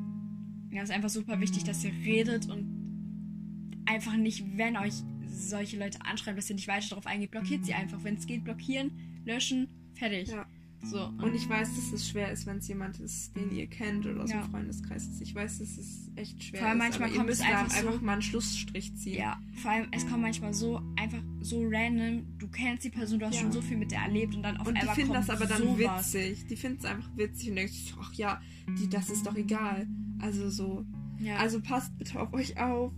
ja, ist einfach super wichtig, dass ihr redet und einfach nicht, wenn euch solche Leute anschreiben, dass ihr nicht weiter darauf eingeht, blockiert sie einfach. Wenn es geht, blockieren, löschen, fertig. Ja. So. Und ich weiß, dass es schwer ist, wenn es jemand ist, den ihr kennt oder aus Ja. dem Freundeskreis ist. Ich weiß, dass es echt schwer Vor allem ist. manchmal aber ihr kommt es müsst da einfach so- einfach mal einen Schlussstrich ziehen. Ja, vor allem, es kommt manchmal so einfach so random. Du kennst die Person, du hast Ja. schon so viel mit der erlebt und dann auf Und die einmal finden kommt das aber dann sowas. witzig. Die finden es einfach witzig und denken, sich, ach ja, die, das ist doch egal. Also so. Ja. Also passt bitte auf euch auf.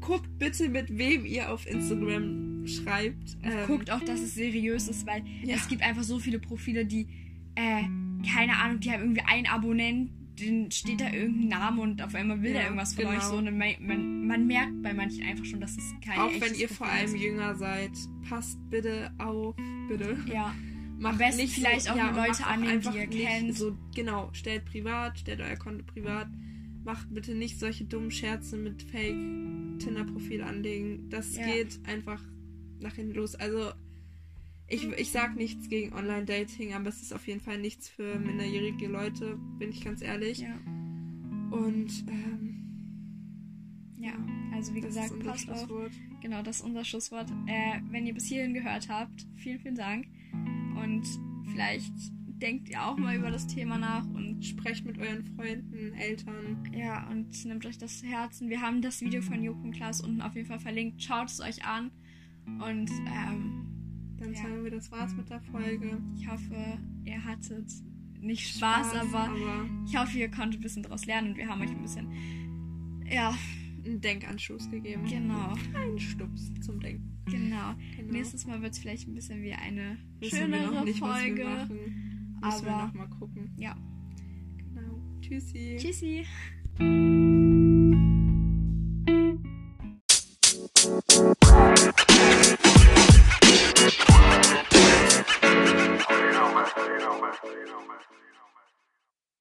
Guckt bitte, mit wem ihr auf Instagram schreibt. Ähm, guckt auch, dass es seriös ist, weil Ja. es gibt einfach so viele Profile, die, äh, keine Ahnung, die haben irgendwie einen Abonnent, den steht da irgendein Name und auf einmal will Ja, er irgendwas von genau. euch so. Und man, man, man merkt bei manchen einfach schon, dass es kein Auch wenn ihr vor Profil allem ist. jünger seid, passt bitte auf. Bitte. Ja, Macht besten nicht vielleicht auch nur und Leute auch annehmen, die ihr kennt. So, genau, stellt privat, stellt euer Konto privat. Macht bitte nicht solche dummen Scherze mit Fake Tinder-Profil anlegen. Das Ja. geht einfach nach hinten los. Also ich, ich sag nichts gegen Online-Dating, aber es ist auf jeden Fall nichts für minderjährige Leute, bin ich ganz ehrlich. Ja. Und ähm, Ja, also wie das gesagt, passt auf. Genau, das ist unser Schlusswort. Äh, wenn ihr bis hierhin gehört habt, vielen, vielen Dank. Und vielleicht denkt ihr auch mal über das Thema nach und Sprecht mit euren Freunden, Eltern. ja, und nehmt euch das zu Herzen. Wir haben das Video von Joko und Klaas unten auf jeden Fall verlinkt. Schaut es euch an. Und ähm, Dann Ja. sagen wir, das war's mit der Folge. ich hoffe, ihr hattet nicht Spaß, aber aber ich hoffe, ihr konntet ein bisschen daraus lernen und wir haben euch ein bisschen, ja, einen Denkanstoß gegeben. genau, Ein Stups zum Denken. genau. Genau. Nächstes Mal wird es vielleicht ein bisschen wie eine Wissen schönere Folge. Müssen wir aber- noch mal gucken. Ja. Genau. Tschüssi. Tschüssi.